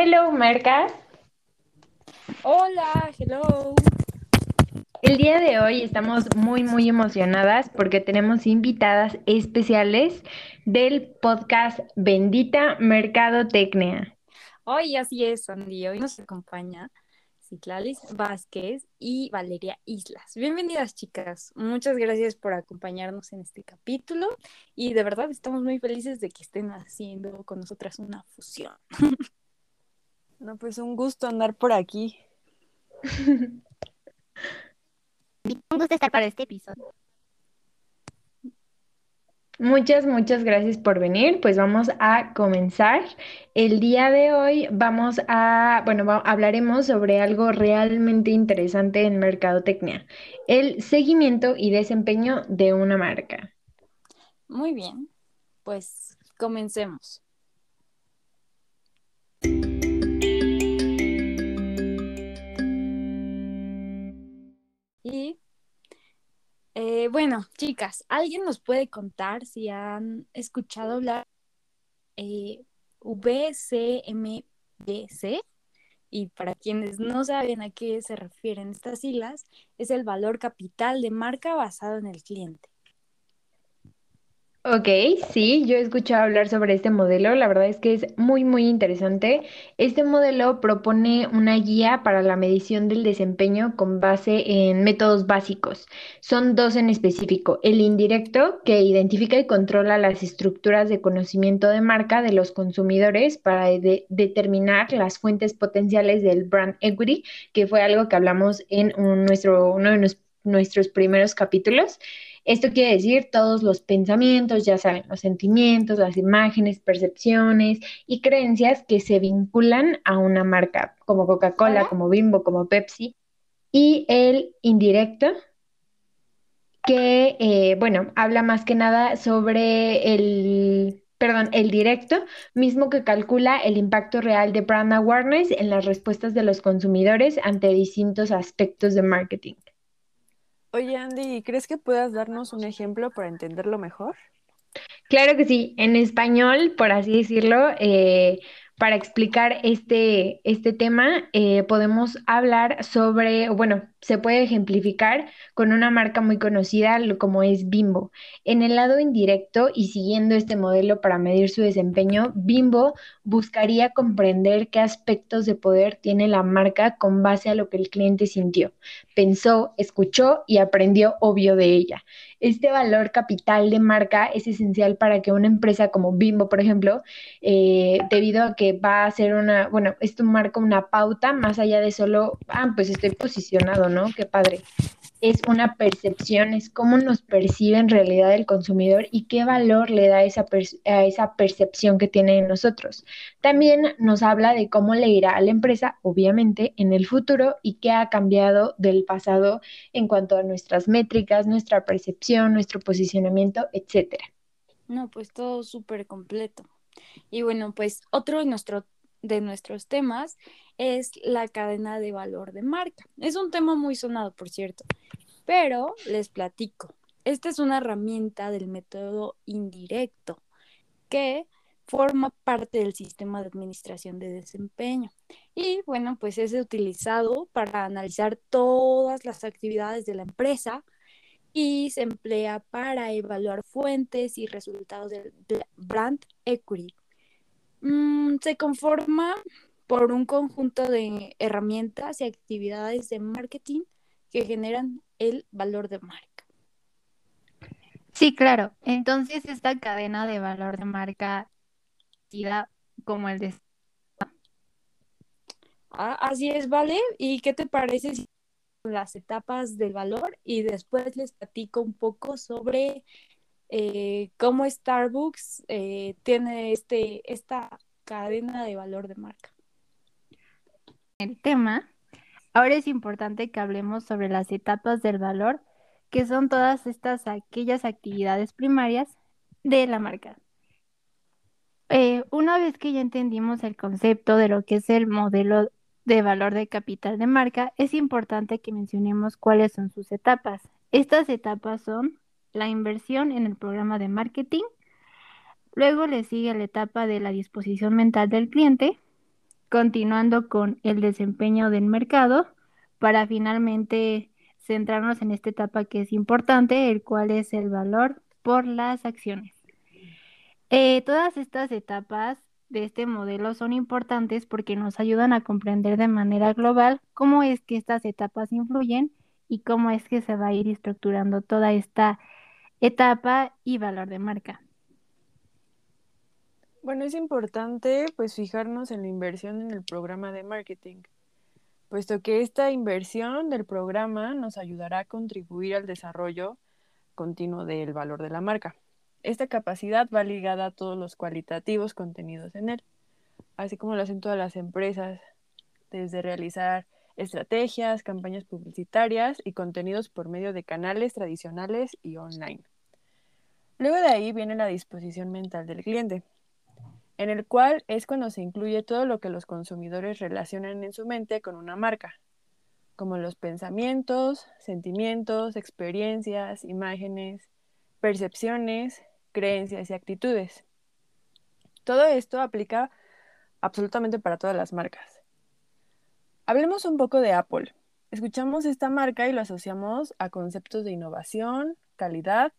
Hello, Mercas. Hola, hello. El día de hoy estamos muy, muy emocionadas porque tenemos invitadas especiales del podcast Bendita Mercadotecnia. Hoy así es, Andy. Hoy nos acompaña Citlalis Vázquez y Valeria Islas. Bienvenidas, chicas. Muchas gracias por acompañarnos en este capítulo y de verdad estamos muy felices de que estén haciendo con nosotras una fusión. No, pues un gusto andar por aquí. Un gusto estar para este episodio. Muchas, muchas gracias por venir. Pues vamos a comenzar. El día de hoy vamos a, bueno, va- hablaremos sobre algo realmente interesante en mercadotecnia, el seguimiento y desempeño de una marca. Muy bien, pues comencemos. Y eh, bueno, chicas, ¿alguien nos puede contar si han escuchado hablar eh, VCMBC? Y para quienes no saben a qué se refieren estas siglas, es el valor capital de marca basado en el cliente. Ok, sí, yo he escuchado hablar sobre este modelo, la verdad es que es muy, muy interesante. Este modelo propone una guía para la medición del desempeño con base en métodos básicos. Son dos en específico, el indirecto, que identifica y controla las estructuras de conocimiento de marca de los consumidores para de- determinar las fuentes potenciales del brand equity, que fue algo que hablamos en un- nuestro, uno de nos- nuestros primeros capítulos. Esto quiere decir todos los pensamientos, ya saben, los sentimientos, las imágenes, percepciones y creencias que se vinculan a una marca, como Coca-Cola, como Bimbo, como Pepsi. Y el indirecto, que, eh, bueno, habla más que nada sobre el, perdón, el directo, mismo que calcula el impacto real de brand awareness en las respuestas de los consumidores ante distintos aspectos de marketing. Oye, Andy, ¿crees que puedas darnos un ejemplo para entenderlo mejor? Claro que sí, en español, por así decirlo, eh, para explicar este, este tema, eh, podemos hablar sobre, bueno, se puede ejemplificar con una marca muy conocida como es Bimbo. En el lado indirecto y siguiendo este modelo para medir su desempeño, Bimbo buscaría comprender qué aspectos de poder tiene la marca con base a lo que el cliente sintió, pensó, escuchó y aprendió obvio de ella. Este valor capital de marca es esencial para que una empresa como Bimbo, por ejemplo, eh, debido a que va a ser una, bueno, esto marca una pauta más allá de solo, ah, pues estoy posicionado, ¿no? Qué padre. Es una percepción, es cómo nos percibe en realidad el consumidor y qué valor le da esa a esa percepción que tiene en nosotros. También nos habla de cómo le irá a la empresa, obviamente, en el futuro y qué ha cambiado del pasado en cuanto a nuestras métricas, nuestra percepción, nuestro posicionamiento, etcétera. No, pues todo súper completo. Y bueno, pues otro de, nuestro, de nuestros temas es la cadena de valor de marca. Es un tema muy sonado, por cierto, pero les platico. Esta es una herramienta del método indirecto que forma parte del sistema de administración de desempeño. Y bueno, pues es utilizado para analizar todas las actividades de la empresa y se emplea para evaluar fuentes y resultados del brand equity. Mm, se conforma por un conjunto de herramientas y actividades de marketing que generan el valor de marca. Sí, claro. Entonces, esta cadena de valor de marca, como el de Ah, así es, ¿vale? ¿Y qué te parece si las etapas del valor y después les platico un poco sobre eh, cómo Starbucks eh, tiene este, esta cadena de valor de marca? el tema, ahora es importante que hablemos sobre las etapas del valor, que son todas estas aquellas actividades primarias de la marca. Eh, una vez que ya entendimos el concepto de lo que es el modelo de valor de capital de marca, es importante que mencionemos cuáles son sus etapas. Estas etapas son la inversión en el programa de marketing, luego le sigue la etapa de la disposición mental del cliente, continuando con el desempeño del mercado para finalmente centrarnos en esta etapa que es importante, el cual es el valor por las acciones. Eh, todas estas etapas de este modelo son importantes porque nos ayudan a comprender de manera global cómo es que estas etapas influyen y cómo es que se va a ir estructurando toda esta etapa y valor de marca. Bueno, es importante pues fijarnos en la inversión en el programa de marketing, puesto que esta inversión del programa nos ayudará a contribuir al desarrollo continuo del valor de la marca. Esta capacidad va ligada a todos los cualitativos contenidos en él, así como lo hacen todas las empresas, desde realizar estrategias, campañas publicitarias y contenidos por medio de canales tradicionales y online. Luego de ahí viene la disposición mental del cliente, en el cual es cuando se incluye todo lo que los consumidores relacionan en su mente con una marca, como los pensamientos, sentimientos, experiencias, imágenes, percepciones, creencias y actitudes. Todo esto aplica absolutamente para todas las marcas. Hablemos un poco de Apple. Escuchamos esta marca y lo asociamos a conceptos de innovación, calidad,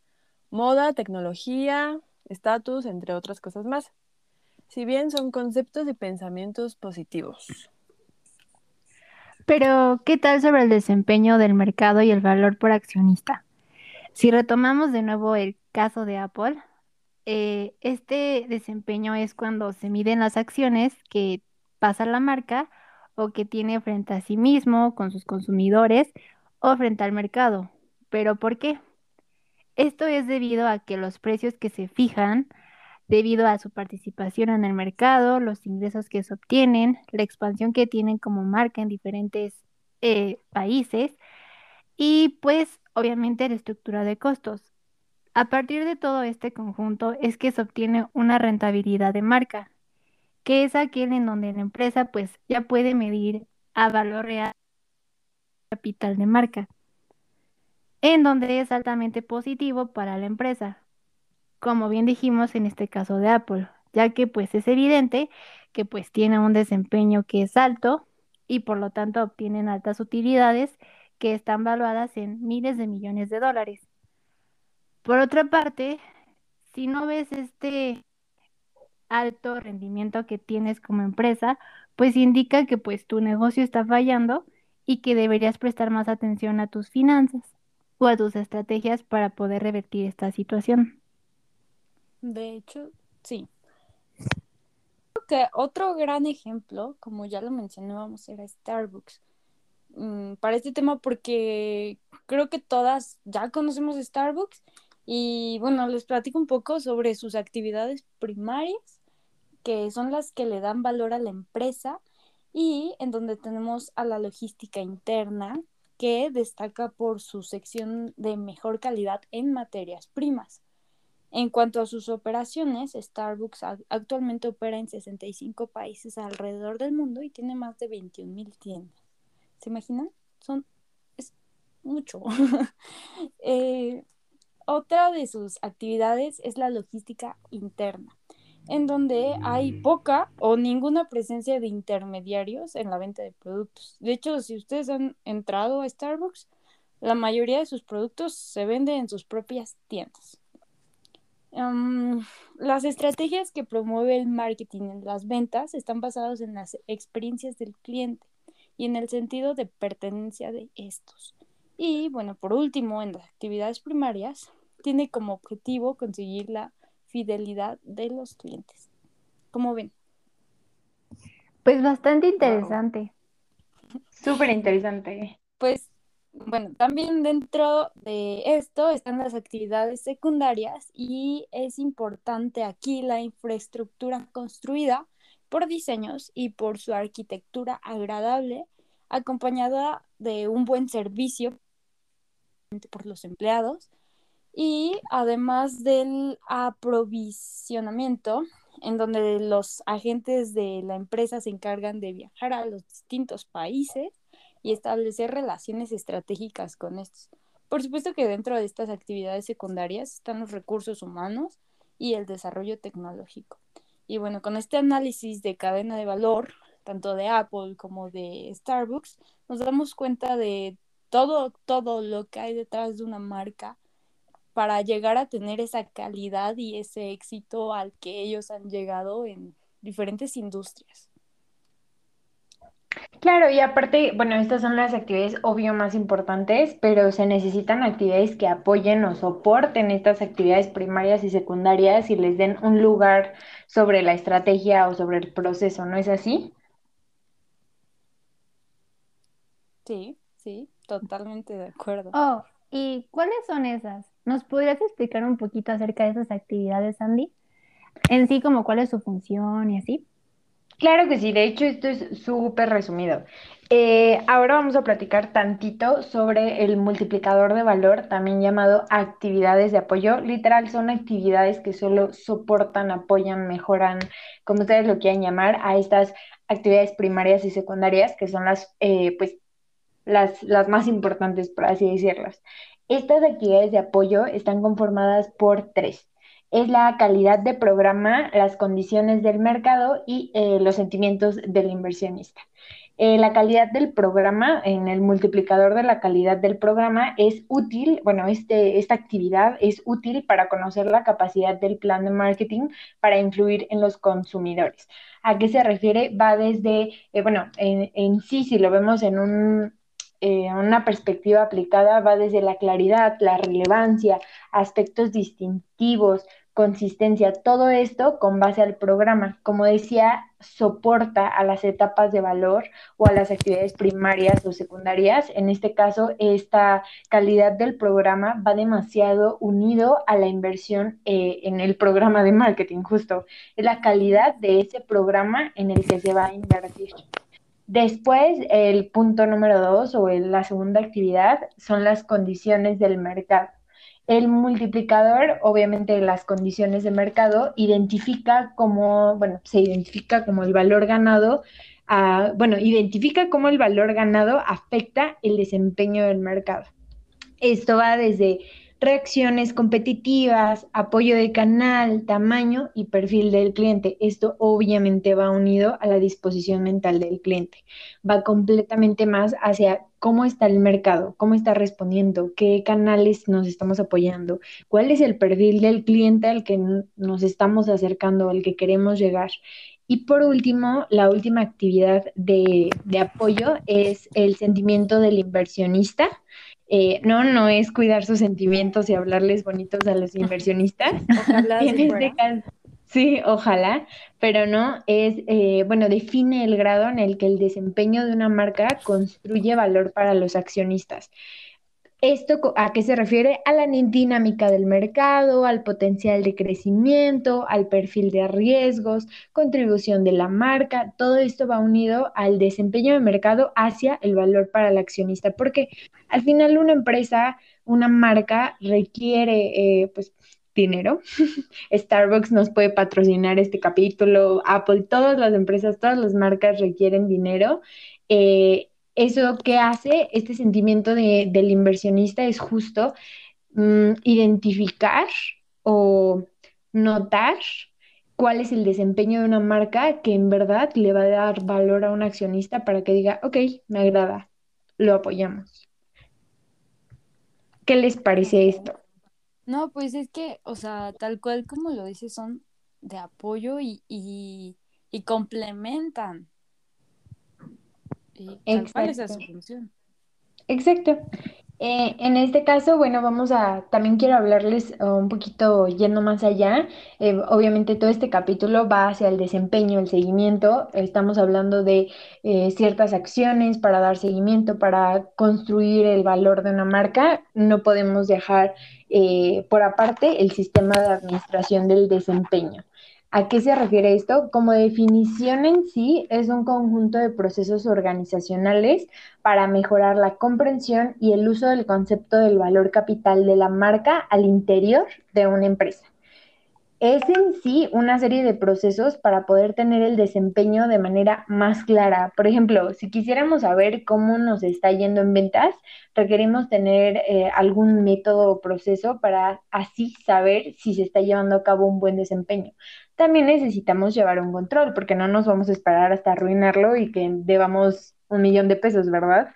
moda, tecnología, estatus, entre otras cosas más. Si bien son conceptos y pensamientos positivos. Pero, ¿qué tal sobre el desempeño del mercado y el valor por accionista? Si retomamos de nuevo el caso de Apple, eh, este desempeño es cuando se miden las acciones que pasa la marca o que tiene frente a sí mismo, con sus consumidores o frente al mercado. ¿Pero por qué? Esto es debido a que los precios que se fijan, debido a su participación en el mercado, los ingresos que se obtienen, la expansión que tienen como marca en diferentes eh, países y pues obviamente la estructura de costos. A partir de todo este conjunto es que se obtiene una rentabilidad de marca, que es aquel en donde la empresa pues ya puede medir a valor real capital de marca, en donde es altamente positivo para la empresa, como bien dijimos en este caso de Apple, ya que pues es evidente que pues tiene un desempeño que es alto y por lo tanto obtienen altas utilidades que están valuadas en miles de millones de dólares. Por otra parte, si no ves este alto rendimiento que tienes como empresa, pues indica que pues tu negocio está fallando y que deberías prestar más atención a tus finanzas o a tus estrategias para poder revertir esta situación. De hecho, sí. Creo que otro gran ejemplo, como ya lo mencionábamos, era Starbucks. Mm, para este tema porque creo que todas ya conocemos Starbucks y bueno, les platico un poco sobre sus actividades primarias, que son las que le dan valor a la empresa y en donde tenemos a la logística interna, que destaca por su sección de mejor calidad en materias primas. En cuanto a sus operaciones, Starbucks actualmente opera en 65 países alrededor del mundo y tiene más de 21 mil tiendas. ¿Se imaginan? Son es mucho. eh, otra de sus actividades es la logística interna, en donde hay poca o ninguna presencia de intermediarios en la venta de productos. De hecho, si ustedes han entrado a Starbucks, la mayoría de sus productos se venden en sus propias tiendas. las estrategias que promueve el marketing en las ventas están basadas en las experiencias del cliente y en el sentido de pertenencia de estos. Y bueno, por último, en las actividades primarias, tiene como objetivo conseguir la fidelidad de los clientes. ¿Cómo ven? Pues bastante interesante. Súper interesante. Pues bueno, también dentro de esto están las actividades secundarias y es importante aquí la infraestructura construida por diseños y por su arquitectura agradable, acompañada de un buen servicio por los empleados y además del aprovisionamiento, en donde los agentes de la empresa se encargan de viajar a los distintos países y establecer relaciones estratégicas con estos. Por supuesto que dentro de estas actividades secundarias están los recursos humanos y el desarrollo tecnológico. Y bueno, con este análisis de cadena de valor, tanto de Apple como de Starbucks, nos damos cuenta de todo, todo lo que hay detrás de una marca para llegar a tener esa calidad y ese éxito al que ellos han llegado en diferentes industrias. Claro, y aparte, bueno, estas son las actividades obvio más importantes, pero se necesitan actividades que apoyen o soporten estas actividades primarias y secundarias y les den un lugar sobre la estrategia o sobre el proceso, ¿no es así? Sí, sí, totalmente de acuerdo. Oh, ¿y cuáles son esas? ¿Nos podrías explicar un poquito acerca de esas actividades, Andy? En sí, como cuál es su función y así. Claro que sí, de hecho esto es súper resumido. Eh, ahora vamos a platicar tantito sobre el multiplicador de valor, también llamado actividades de apoyo. Literal, son actividades que solo soportan, apoyan, mejoran, como ustedes lo quieran llamar, a estas actividades primarias y secundarias, que son las, eh, pues, las, las más importantes, por así decirlas. Estas actividades de apoyo están conformadas por tres es la calidad de programa, las condiciones del mercado y eh, los sentimientos del inversionista. Eh, la calidad del programa, en el multiplicador de la calidad del programa, es útil, bueno, este, esta actividad es útil para conocer la capacidad del plan de marketing para influir en los consumidores. ¿A qué se refiere? Va desde, eh, bueno, en, en sí, si lo vemos en un, eh, una perspectiva aplicada va desde la claridad, la relevancia, aspectos distintivos, consistencia, todo esto con base al programa. Como decía, soporta a las etapas de valor o a las actividades primarias o secundarias. En este caso, esta calidad del programa va demasiado unido a la inversión eh, en el programa de marketing, justo. Es la calidad de ese programa en el que se va a invertir. Después, el punto número dos o la segunda actividad son las condiciones del mercado. El multiplicador, obviamente las condiciones de mercado, identifica como, bueno, se identifica como el valor ganado, bueno, identifica cómo el valor ganado afecta el desempeño del mercado. Esto va desde reacciones competitivas, apoyo de canal, tamaño y perfil del cliente. Esto obviamente va unido a la disposición mental del cliente. Va completamente más hacia cómo está el mercado, cómo está respondiendo, qué canales nos estamos apoyando, cuál es el perfil del cliente al que nos estamos acercando, al que queremos llegar. Y por último, la última actividad de, de apoyo es el sentimiento del inversionista eh, no, no es cuidar sus sentimientos y hablarles bonitos a los inversionistas. Ojalá. Este sí, ojalá, pero no, es, eh, bueno, define el grado en el que el desempeño de una marca construye valor para los accionistas. ¿Esto a qué se refiere? A la dinámica del mercado, al potencial de crecimiento, al perfil de riesgos, contribución de la marca. Todo esto va unido al desempeño de mercado hacia el valor para el accionista, porque al final una empresa, una marca requiere, eh, pues, dinero. Starbucks nos puede patrocinar este capítulo, Apple, todas las empresas, todas las marcas requieren dinero. Eh, eso que hace este sentimiento de, del inversionista es justo mm, identificar o notar cuál es el desempeño de una marca que en verdad le va a dar valor a un accionista para que diga, ok, me agrada, lo apoyamos. ¿Qué les parece esto? No, pues es que, o sea, tal cual como lo dices, son de apoyo y, y, y complementan. Exacto. Exacto. Eh, en este caso, bueno, vamos a, también quiero hablarles uh, un poquito yendo más allá. Eh, obviamente todo este capítulo va hacia el desempeño, el seguimiento. Estamos hablando de eh, ciertas acciones para dar seguimiento, para construir el valor de una marca. No podemos dejar por aparte el sistema de administración del desempeño. ¿A qué se refiere esto? Como definición en sí, es un conjunto de procesos organizacionales para mejorar la comprensión y el uso del concepto del valor capital de la marca al interior de una empresa es en sí una serie de procesos para poder tener el desempeño de manera más clara. Por ejemplo, si quisiéramos saber cómo nos está yendo en ventas, requerimos tener eh, algún método o proceso para así saber si se está llevando a cabo un buen desempeño. También necesitamos llevar un control, porque no nos vamos a esperar hasta arruinarlo y que debamos un millón de pesos, ¿verdad?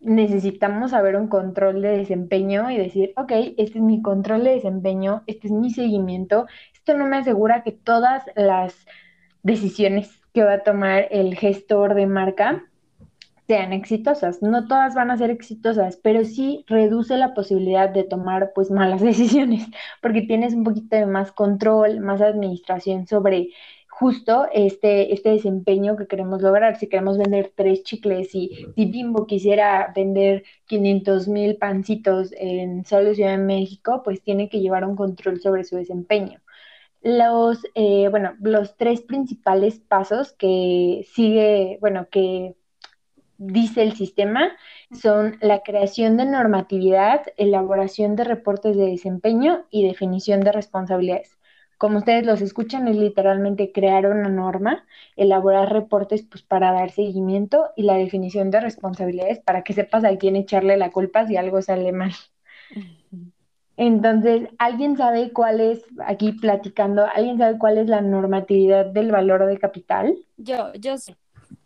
Necesitamos saber un control de desempeño y decir, ok, este es mi control de desempeño, este es mi seguimiento, esto no me asegura que todas las decisiones que va a tomar el gestor de marca sean exitosas. No todas van a ser exitosas, pero sí reduce la posibilidad de tomar pues malas decisiones, porque tienes un poquito de más control, más administración sobre justo este, este desempeño que queremos lograr. Si queremos vender tres chicles y si Bimbo quisiera vender 500 mil pancitos en solo Ciudad de México, pues tiene que llevar un control sobre su desempeño. Los, eh, bueno, los tres principales pasos que sigue, bueno, que dice el sistema son la creación de normatividad, elaboración de reportes de desempeño y definición de responsabilidades. Como ustedes los escuchan, es literalmente crear una norma, elaborar reportes pues, para dar seguimiento y la definición de responsabilidades para que sepas a quién echarle la culpa si algo sale mal. Entonces, ¿alguien sabe cuál es, aquí platicando, ¿alguien sabe cuál es la normatividad del valor de capital? Yo, yo sé.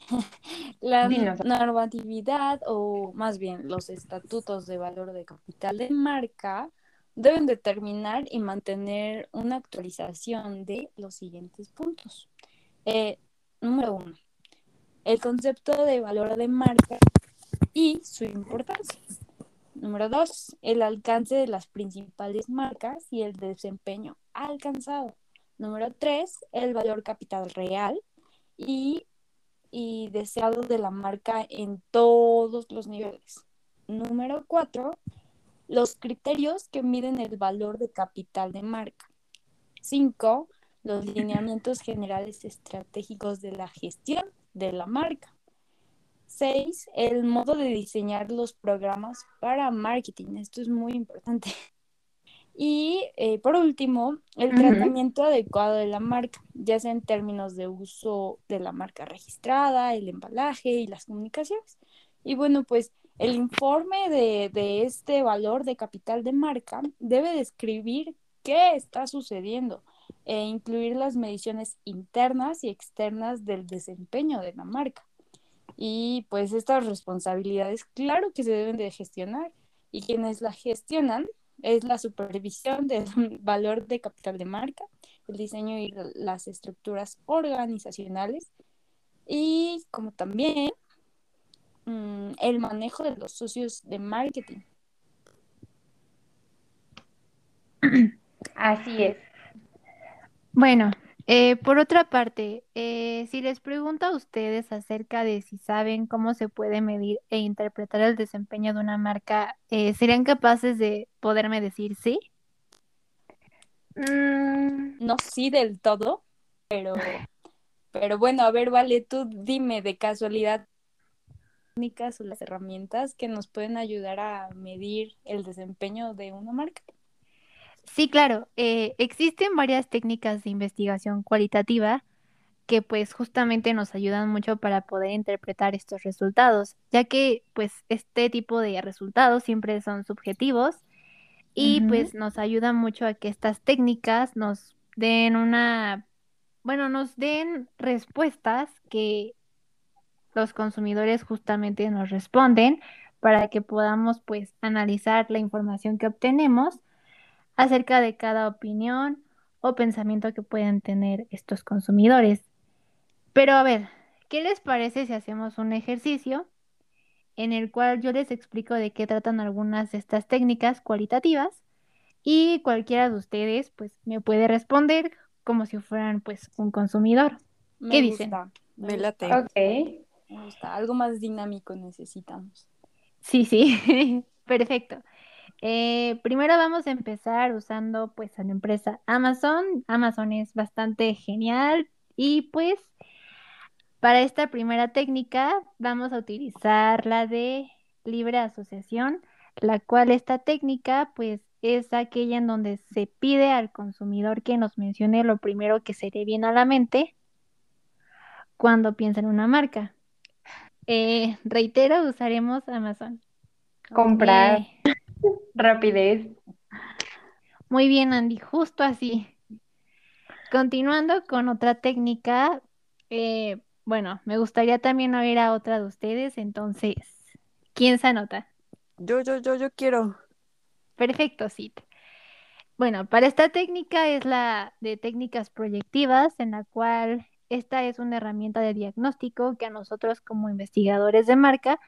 La normatividad o más bien los estatutos de valor de capital de marca deben determinar y mantener una actualización de los siguientes puntos. Eh, número uno, el concepto de valor de marca y su importancia. Número dos, el alcance de las principales marcas y el desempeño alcanzado. Número tres, el valor capital real y y deseado de la marca en todos los niveles. Número cuatro, los criterios que miden el valor de capital de marca. Cinco, los lineamientos generales estratégicos de la gestión de la marca. Seis, el modo de diseñar los programas para marketing. Esto es muy importante. Y eh, por último, el tratamiento adecuado de la marca, ya sea en términos de uso de la marca registrada, el embalaje y las comunicaciones. Y bueno, pues el informe de, de este valor de capital de marca debe describir qué está sucediendo e incluir las mediciones internas y externas del desempeño de la marca. Y pues estas responsabilidades, claro que se deben de gestionar y quienes la gestionan es la supervisión del valor de capital de marca, el diseño y las estructuras organizacionales y como también mm, el manejo de los socios de marketing. Así es. Bueno, eh, por otra parte, eh, si les pregunto a ustedes acerca de si saben cómo se puede medir e interpretar el desempeño de una marca, eh, ¿serían capaces de poderme decir sí? Mm, no sí del todo, pero, pero bueno, a ver, vale, tú dime de casualidad técnicas o las herramientas que nos pueden ayudar a medir el desempeño de una marca. Sí, claro. Eh, existen varias técnicas de investigación cualitativa que pues justamente nos ayudan mucho para poder interpretar estos resultados, ya que pues este tipo de resultados siempre son subjetivos y pues nos ayudan mucho a que estas técnicas nos den una, bueno, nos den respuestas que los consumidores justamente nos responden para que podamos pues analizar la información que obtenemos acerca de cada opinión o pensamiento que pueden tener estos consumidores. Pero a ver, ¿qué les parece si hacemos un ejercicio en el cual yo les explico de qué tratan algunas de estas técnicas cualitativas y cualquiera de ustedes pues me puede responder como si fueran pues un consumidor. ¿Qué dicen? Me, late. Ok. Me gusta. Algo más dinámico necesitamos. Sí, sí. Perfecto. Eh, primero vamos a empezar usando pues a la empresa Amazon. Amazon es bastante genial y pues para esta primera técnica vamos a utilizar la de libre asociación, la cual esta técnica pues es aquella en donde se pide al consumidor que nos mencione lo primero que se le viene a la mente cuando piensa en una marca. Eh, reitero, usaremos Amazon. Comprar. Rapidez. Muy bien, Andy, justo así. continuando con otra técnica, eh, bueno, me gustaría también oír a otra de ustedes, entonces, ¿quién se anota? Yo, yo, yo, yo quiero. Perfecto, Sid. Bueno, para esta técnica es la de técnicas proyectivas, en la cual esta es una herramienta de diagnóstico que a nosotros como investigadores de marca,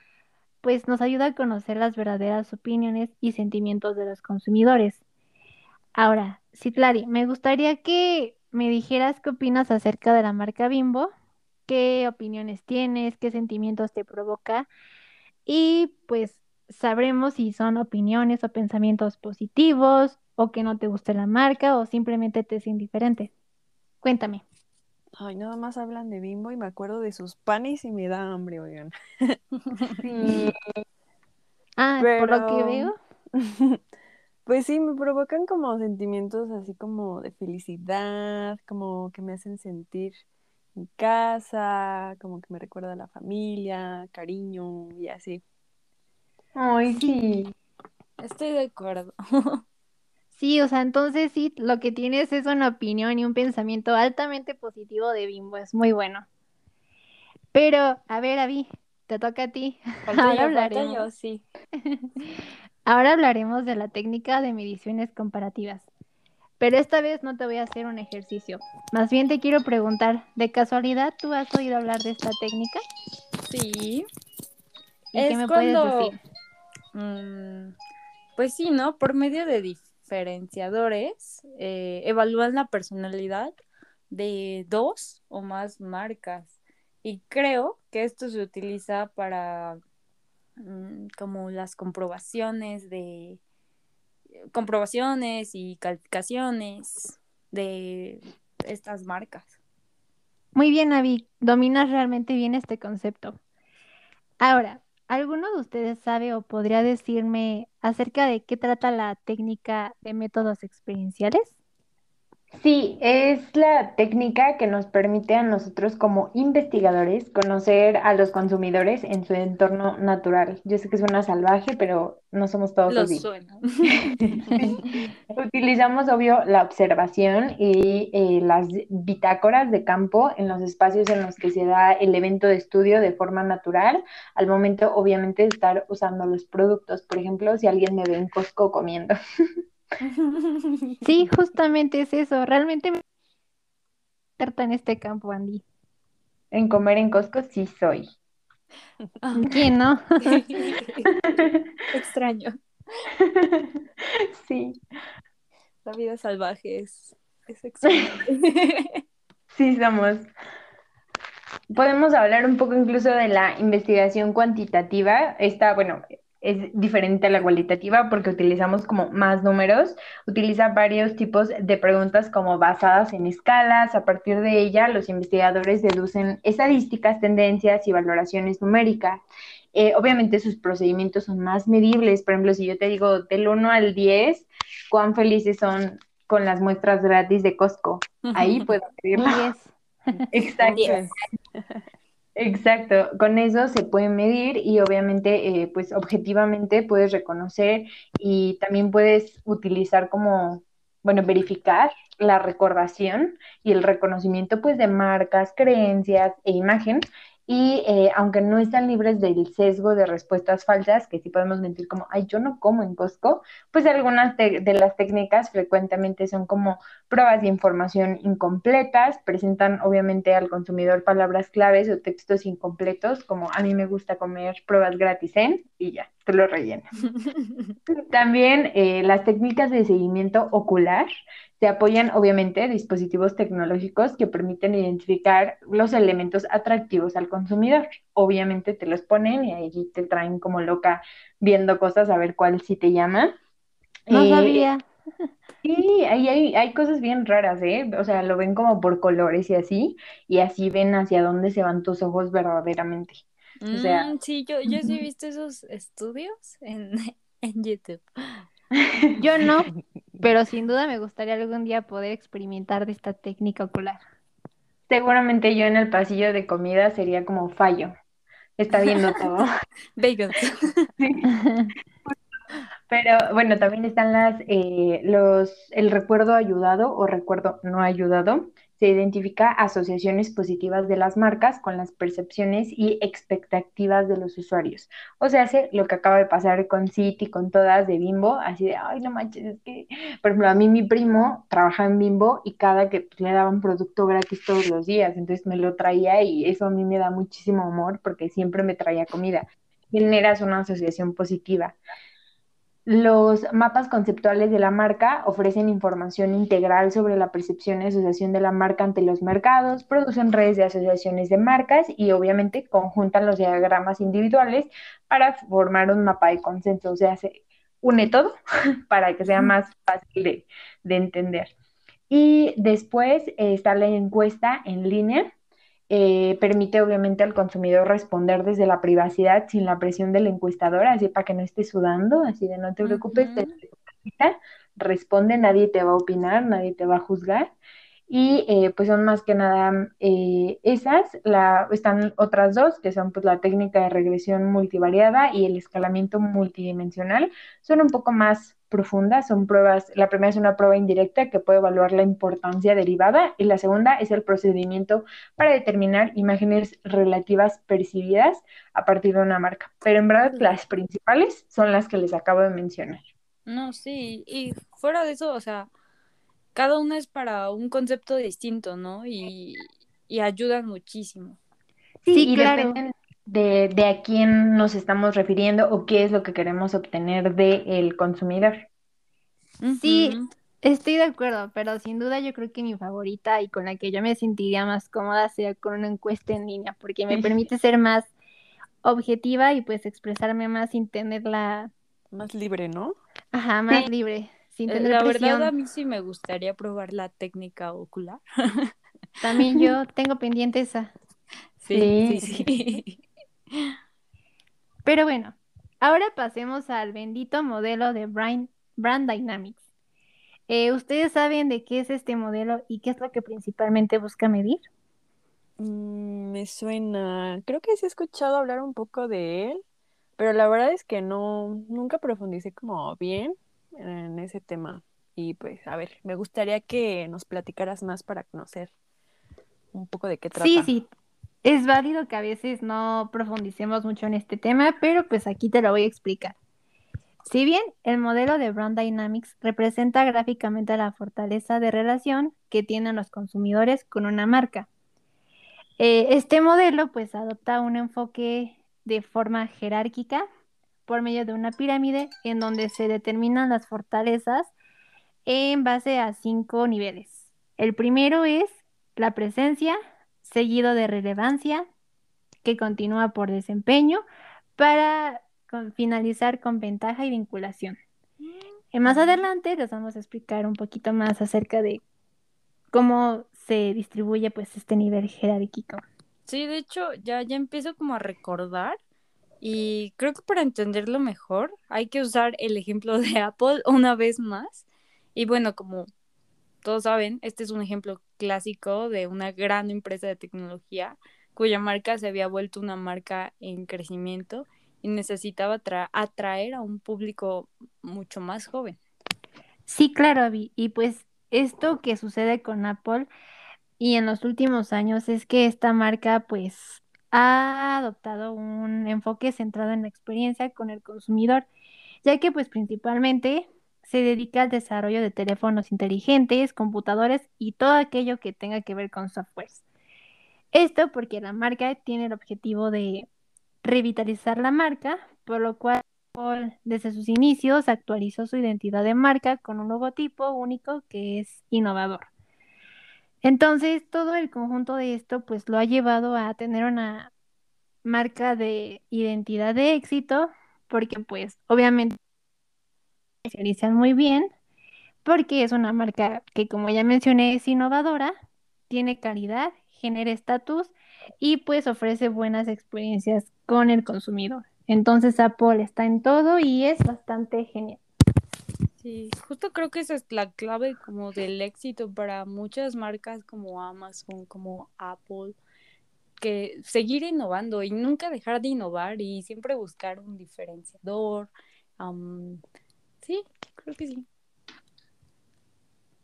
pues nos ayuda a conocer las verdaderas opiniones y sentimientos de los consumidores. Ahora, Citlari, me gustaría que me dijeras qué opinas acerca de la marca Bimbo, qué opiniones tienes, qué sentimientos te provoca y pues sabremos si son opiniones o pensamientos positivos o que no te guste la marca o simplemente te es indiferente. Cuéntame. Ay, nada más hablan de Bimbo y me acuerdo de sus panes y me da hambre, oigan. Sí. Ah, por lo que veo. Pues sí, me provocan como sentimientos así como de felicidad, como que me hacen sentir en casa, como que me recuerda a la familia, cariño y así. Ay, sí. Estoy de acuerdo. Sí, o sea, entonces sí, lo que tienes es una opinión y un pensamiento altamente positivo de Bimbo, es muy bueno. Pero, a ver, Avi, te toca a ti. Ahora yo, hablaremos. yo, sí. Ahora hablaremos de la técnica de mediciones comparativas. Pero esta vez no te voy a hacer un ejercicio. Más bien te quiero preguntar, ¿de casualidad tú has oído hablar de esta técnica? Sí. ¿Y qué me cuando, puedes decir? mm, pues sí, ¿no? Por medio de diferenciadores, eh, evalúan la personalidad de dos o más marcas. Y creo que esto se utiliza para mm, como las comprobaciones de comprobaciones y calificaciones de estas marcas. Muy bien, Avi, dominas realmente bien este concepto. Ahora, ¿alguno de ustedes sabe o podría decirme acerca de qué trata la técnica de métodos experienciales? Sí, es la técnica que nos permite a nosotros como investigadores conocer a los consumidores en su entorno natural. Yo sé que suena salvaje, pero no somos todos Lo así. suena. Utilizamos, obvio, la observación y eh, las bitácoras de campo en los espacios en los que se da el evento de estudio de forma natural, al momento, obviamente, de estar usando los productos. Por ejemplo, si alguien me ve en Costco comiendo. Sí, justamente es eso. Realmente me experta en este campo, Andy. En comer en Costco sí soy. ¿Quién no? Extraño. Sí, La vida salvaje es, es extraño. sí somos. Podemos hablar un poco incluso de la investigación cuantitativa. Esta, bueno, es diferente a la cualitativa porque utilizamos como más números. Utiliza varios tipos de preguntas como basadas en escalas. A partir de ella, los investigadores deducen estadísticas, tendencias y valoraciones numéricas. Eh, obviamente sus procedimientos son más medibles. Por ejemplo, si yo te digo del 1 al 10, cuán felices son con las muestras gratis de Costco. Ahí puedo. 10. Exacto. Exacto, con eso se puede medir y obviamente eh, pues objetivamente puedes reconocer y también puedes utilizar como, bueno, verificar la recordación y el reconocimiento pues de marcas, creencias e imagen y eh, aunque no están libres del sesgo de respuestas falsas, que sí podemos mentir como, ay, yo no como en Costco, pues algunas de las técnicas frecuentemente son como pruebas de información incompletas, presentan obviamente al consumidor palabras claves o textos incompletos, como a mí me gusta comer pruebas gratis en, y ya, tú lo rellenas. También eh, las técnicas de seguimiento ocular se apoyan obviamente dispositivos tecnológicos que permiten identificar los elementos atractivos al consumidor. Obviamente te los ponen y ahí te traen como loca viendo cosas a ver cuál sí te llama. No Eh, sabía. Sí, ahí hay, hay cosas bien raras, ¿eh? O sea, lo ven como por colores y así, y así ven hacia dónde se van tus ojos verdaderamente. O sea, Mm, sí, yo, yo sí he visto esos estudios en, en YouTube. Yo no, pero sin duda me gustaría algún día poder experimentar de esta técnica ocular. Seguramente yo en el pasillo de comida sería como fallo. Está viendo todo. Bagels. Sí. Pero bueno, también están las, eh, los, el recuerdo ayudado o recuerdo no ayudado. Se identifica asociaciones positivas de las marcas con las percepciones y expectativas de los usuarios. O sea, hace lo que acaba de pasar con City, con todas de Bimbo, así de, ay, no manches, es que, por ejemplo, a mí mi primo trabaja en Bimbo y cada que pues, le daban producto gratis todos los días, entonces me lo traía y eso a mí me da muchísimo amor porque siempre me traía comida. Generas una asociación positiva. Los mapas conceptuales de la marca ofrecen información integral sobre la percepción y asociación de la marca ante los mercados, producen redes de asociaciones de marcas y obviamente conjuntan los diagramas individuales para formar un mapa de consenso. O sea, se une todo para que sea más fácil de, de entender. Y después eh, está la encuesta en línea eh, permite obviamente al consumidor responder desde la privacidad sin la presión del encuestador, así para que no esté sudando, así de no te preocupes, responde, nadie te va a opinar, nadie te va a juzgar. Y eh, pues son más que nada eh, esas, la, están otras dos, que son pues la técnica de regresión multivariada y el escalamiento multidimensional. Son un poco más profundas, son pruebas, la primera es una prueba indirecta que puede evaluar la importancia derivada y la segunda es el procedimiento para determinar imágenes relativas percibidas a partir de una marca. Pero en verdad las principales son las que les acabo de mencionar. No, sí, y fuera de eso, o sea, cada una es para un concepto distinto, ¿no? Y, y ayudan muchísimo. Sí, y claro. De, de, a quién nos estamos refiriendo o qué es lo que queremos obtener del consumidor. Sí, estoy de acuerdo, pero sin duda yo creo que mi favorita y con la que yo me sentiría más cómoda sería con una encuesta en línea, porque me permite ser más objetiva y pues expresarme más sin tenerla... Más libre, ¿no? Ajá, más libre. Sin eh, la verdad a mí sí me gustaría probar la técnica ocular. También yo tengo pendiente esa. Sí, sí, sí. Pero bueno, ahora pasemos al bendito modelo de Brand, Brand Dynamics. Eh, ¿Ustedes saben de qué es este modelo y qué es lo que principalmente busca medir? Mm, me suena, creo que sí he escuchado hablar un poco de él, pero la verdad es que no, nunca profundicé como bien en ese tema. Y pues, a ver, me gustaría que nos platicaras más para conocer un poco de qué trata. Sí, sí, es válido que a veces no profundicemos mucho en este tema, pero pues aquí te lo voy a explicar. Si bien el modelo de Brand Dynamics representa gráficamente la fortaleza de relación que tienen los consumidores con una marca, eh, este modelo pues adopta un enfoque de forma jerárquica por medio de una pirámide en donde se determinan las fortalezas en base a cinco niveles. El primero es la presencia, seguido de relevancia, que continúa por desempeño, para finalizar con ventaja y vinculación. Y más adelante les vamos a explicar un poquito más acerca de cómo se distribuye pues este nivel jerárquico. Sí, de hecho, ya, ya empiezo como a recordar y creo que para entenderlo mejor hay que usar el ejemplo de Apple una vez más. Y bueno, como todos saben, este es un ejemplo clásico de una gran empresa de tecnología cuya marca se había vuelto una marca en crecimiento y necesitaba atraer a un público mucho más joven. Sí, claro, Abby. Y pues esto que sucede con Apple y en los últimos años es que esta marca pues ha adoptado un enfoque centrado en la experiencia con el consumidor, ya que pues principalmente se dedica al desarrollo de teléfonos inteligentes, computadores y todo aquello que tenga que ver con softwares. Esto porque la marca tiene el objetivo de revitalizar la marca, por lo cual desde sus inicios actualizó su identidad de marca con un logotipo único que es innovador. Entonces, todo el conjunto de esto, pues lo ha llevado a tener una marca de identidad de éxito, porque pues obviamente se especializan muy bien, porque es una marca que como ya mencioné es innovadora, tiene calidad, genera estatus y pues ofrece buenas experiencias con el consumidor. Entonces Apple está en todo y es bastante genial. Sí, justo creo que esa es la clave como del éxito para muchas marcas como Amazon, como Apple, que seguir innovando y nunca dejar de innovar y siempre buscar un diferenciador, Sí, creo que sí.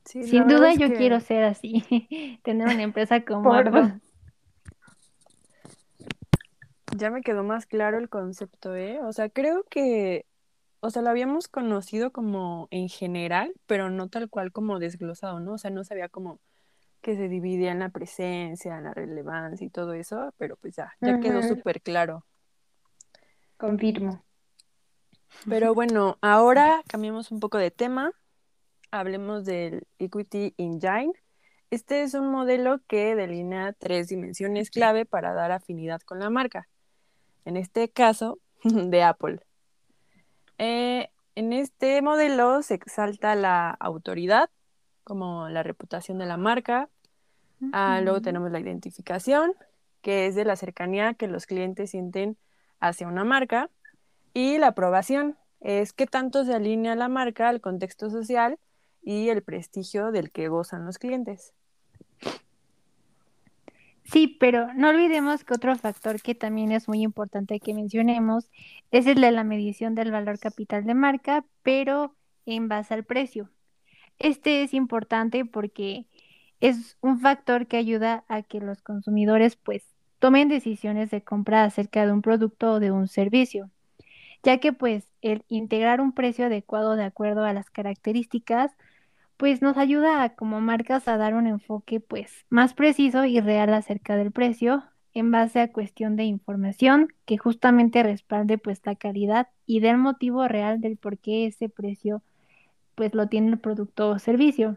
Sin duda yo que- quiero ser así, tener una empresa como dos. Ya me quedó más claro el concepto, ¿eh? O sea, creo que, o sea, lo habíamos conocido como en general, pero no tal cual como desglosado, ¿no? O sea, no sabía como que se dividía en la presencia, en la relevancia y todo eso, pero pues ya, ya quedó súper claro. Confirmo. Pero bueno, ahora cambiemos un poco de tema. Hablemos del Equity Engine. Este es un modelo que delinea tres dimensiones clave para dar afinidad con la marca. En este caso, de Apple. Eh, en este modelo se exalta la autoridad, como la reputación de la marca. Ah, luego tenemos la identificación, que es de la cercanía que los clientes sienten hacia una marca. Y la aprobación es qué tanto se alinea la marca al contexto social y el prestigio del que gozan los clientes. Sí, pero no olvidemos que otro factor que también es muy importante que mencionemos es el de la medición del valor capital de marca, pero en base al precio. Este es importante porque es un factor que ayuda a que los consumidores pues tomen decisiones de compra acerca de un producto o de un servicio, ya que pues el integrar un precio adecuado de acuerdo a las características pues nos ayuda a, como marcas a dar un enfoque pues más preciso y real acerca del precio en base a cuestión de información que justamente respalde pues la calidad y del motivo real del por qué ese precio pues lo tiene el producto o servicio.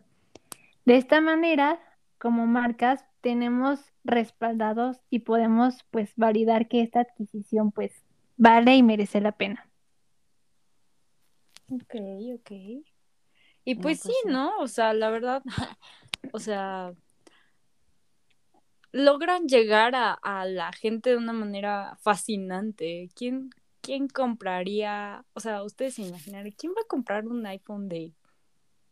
De esta manera, como marcas, tenemos respaldados y podemos pues validar que esta adquisición pues vale y merece la pena. Ok, ok. Y No, pues pues sí, sí. ¿no? O sea, la verdad, o sea, logran llegar a, a la gente de una manera fascinante. ¿Quién, quién compraría? O sea, ustedes se imaginan, ¿quién va a comprar un iPhone de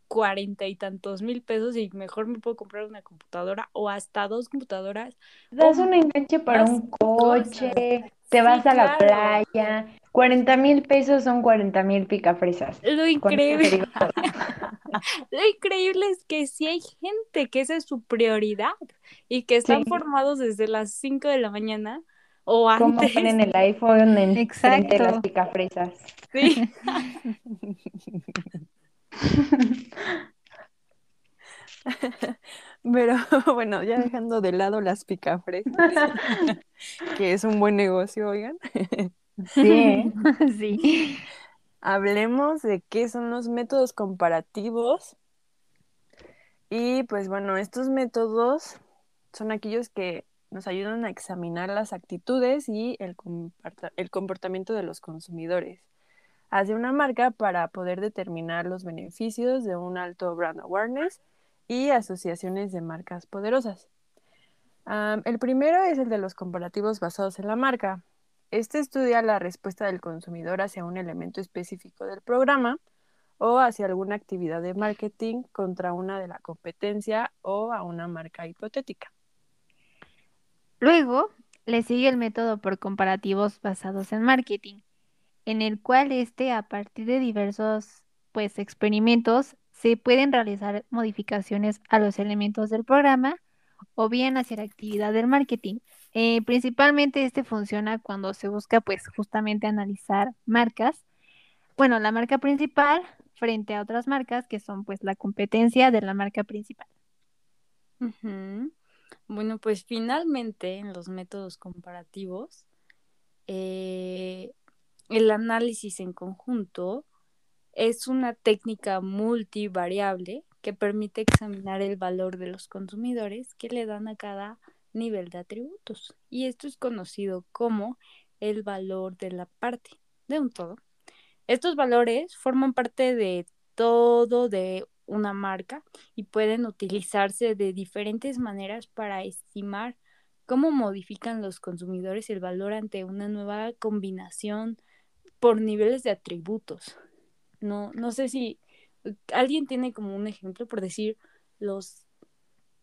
cuarenta y tantos mil pesos y mejor me puedo comprar una computadora o hasta dos computadoras? Das o un enganche para un coche, cosas. Te Sí, vas a la claro. playa. 40 mil pesos son 40 mil picafresas. Lo increíble, lo increíble es que sí hay gente que esa es su prioridad y que están Sí. formados desde las 5 de la mañana o ¿Cómo antes. ponen el iPhone en frente de las Exacto. picafresas? Sí. Pero bueno, ya dejando de lado las picafresas, que es un buen negocio, oigan, Sí. Sí. hablemos de qué son los métodos comparativos. Y pues bueno, estos métodos son aquellos que nos ayudan a examinar las actitudes y el, el comportamiento de los consumidores hacia una marca para poder determinar los beneficios de un alto brand awareness y asociaciones de marcas poderosas. El primero es el de los comparativos basados en la marca. Este estudia la respuesta del consumidor hacia un elemento específico del programa o hacia alguna actividad de marketing contra una de la competencia o a una marca hipotética. Luego le sigue el método por comparativos basados en marketing, en el cual este, a partir de diversos pues, experimentos, se pueden realizar modificaciones a los elementos del programa o bien la actividad del marketing. Eh, principalmente este funciona cuando se busca pues justamente analizar marcas, bueno, la marca principal frente a otras marcas que son pues la competencia de la marca principal. Bueno, pues finalmente en los métodos comparativos, eh, el análisis en conjunto es una técnica multivariable que permite examinar el valor de los consumidores que le dan a cada nivel de atributos. Y esto es conocido como el valor de la parte de un todo. Estos valores forman parte de todo de una marca y pueden utilizarse de diferentes maneras para estimar cómo modifican los consumidores el valor ante una nueva combinación por niveles de atributos. No, no sé si alguien tiene como un ejemplo por decir los,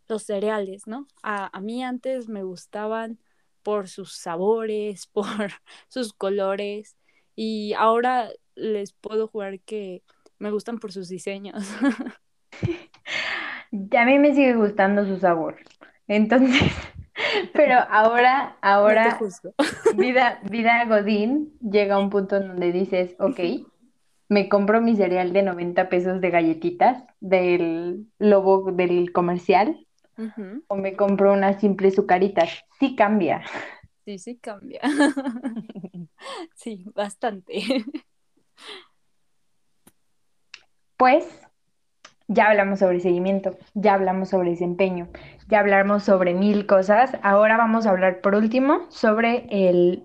los cereales, ¿no? A, a mí antes me gustaban por sus sabores, por sus colores y ahora les puedo jugar que me gustan por sus diseños. A mí me sigue gustando su sabor. Entonces, pero ahora, ahora, vida, vida Godín llega a un punto en donde dices, ok, me compro mi cereal de 90 pesos de galletitas del lobo del comercial o me compro unas simples sucaritas. Sí cambia. Sí, sí cambia. sí, bastante. Pues ya hablamos sobre seguimiento, ya hablamos sobre desempeño, ya hablamos sobre mil cosas. Ahora vamos a hablar por último sobre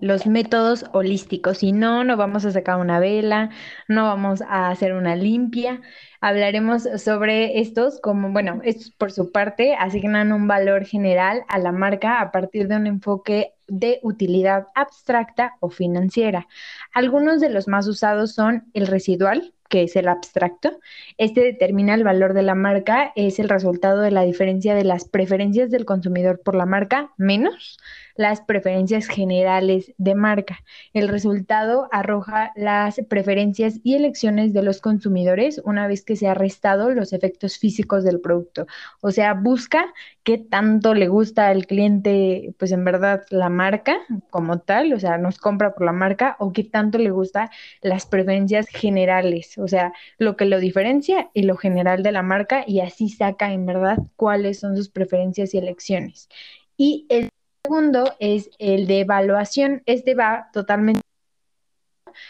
los métodos holísticos. Y no, no vamos a sacar una vela, no vamos a hacer una limpia. Hablaremos sobre estos como, bueno, estos por su parte asignan un valor general a la marca a partir de un enfoque de utilidad abstracta o financiera. Algunos de los más usados son el residual, que es el abstracto. Este determina el valor de la marca, es el resultado de la diferencia de las preferencias del consumidor por la marca menos las preferencias generales de marca. El resultado arroja las preferencias y elecciones de los consumidores una vez que se ha restado los efectos físicos del producto. O sea, busca qué tanto le gusta al cliente, pues en verdad, la marca como tal, o sea, nos compra por la marca o qué tanto le gusta las preferencias generales, o sea, lo que lo diferencia y lo general de la marca y así saca en verdad cuáles son sus preferencias y elecciones. Y el segundo es el de evaluación. Este va totalmente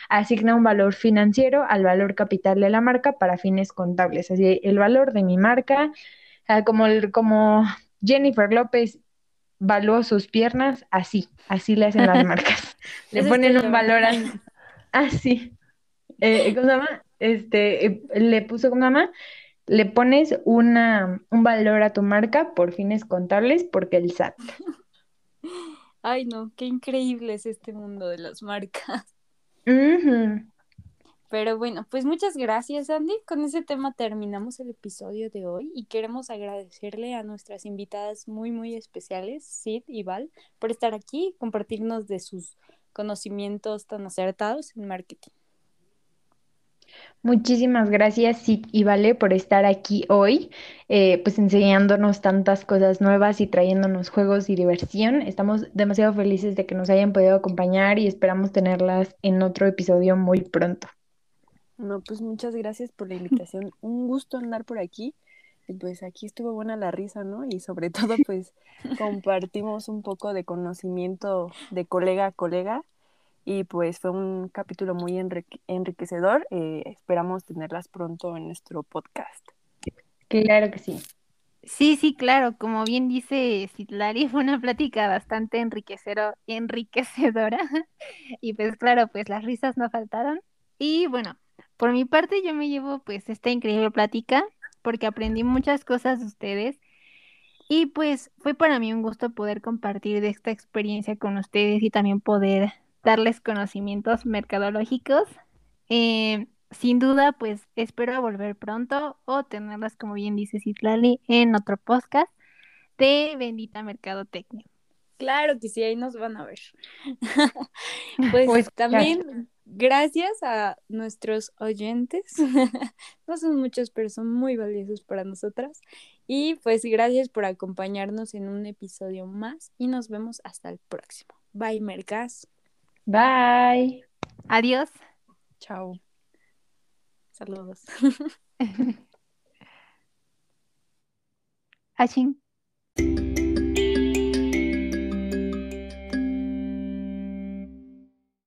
asigna un valor financiero al valor capital de la marca para fines contables. Así, el valor de mi marca, ah, como, como Jennifer López valuó sus piernas, así, así le hacen las marcas. le ponen un valor así. Eh, ¿Cómo se llama? Este, eh, le puso como mamá, le pones una, un valor a tu marca por fines contables porque el SAT. Ay, no, qué increíble es este mundo de las marcas. Pero bueno, pues muchas gracias, Andy. Con ese tema terminamos el episodio de hoy y queremos agradecerle a nuestras invitadas muy, muy especiales, Sid y Val, por estar aquí, compartirnos de sus conocimientos tan acertados en marketing. Muchísimas gracias, Sid y Vale, por estar aquí hoy, eh, pues enseñándonos tantas cosas nuevas y trayéndonos juegos y diversión. Estamos demasiado felices de que nos hayan podido acompañar y esperamos tenerlas en otro episodio muy pronto. No, pues muchas gracias por la invitación. Un gusto andar por aquí. Y pues aquí estuvo buena la risa, ¿no? Y sobre todo, pues compartimos un poco de conocimiento de colega a colega y pues fue un capítulo muy enriquecedor. Eh, esperamos tenerlas pronto en nuestro podcast. Claro que sí. Sí, sí, claro. Como bien dice Citlari, fue una plática bastante enriquecedora. y pues claro, pues las risas no faltaron. Y bueno, por mi parte yo me llevo pues esta increíble plática porque aprendí muchas cosas de ustedes. Y pues fue para mí un gusto poder compartir de esta experiencia con ustedes y también poder darles conocimientos mercadológicos. Eh, sin duda, pues espero volver pronto o tenerlas, como bien dice Citlali, en otro podcast de Bendita Mercadotecnia. Claro que sí, ahí nos van a ver. pues, pues también gracias a nuestros oyentes. no son muchos, pero son muy valiosos para nosotras. Y pues gracias por acompañarnos en un episodio más y nos vemos hasta el próximo. Bye, Mercas. Bye. Adiós. Chao. Saludos. Ashin.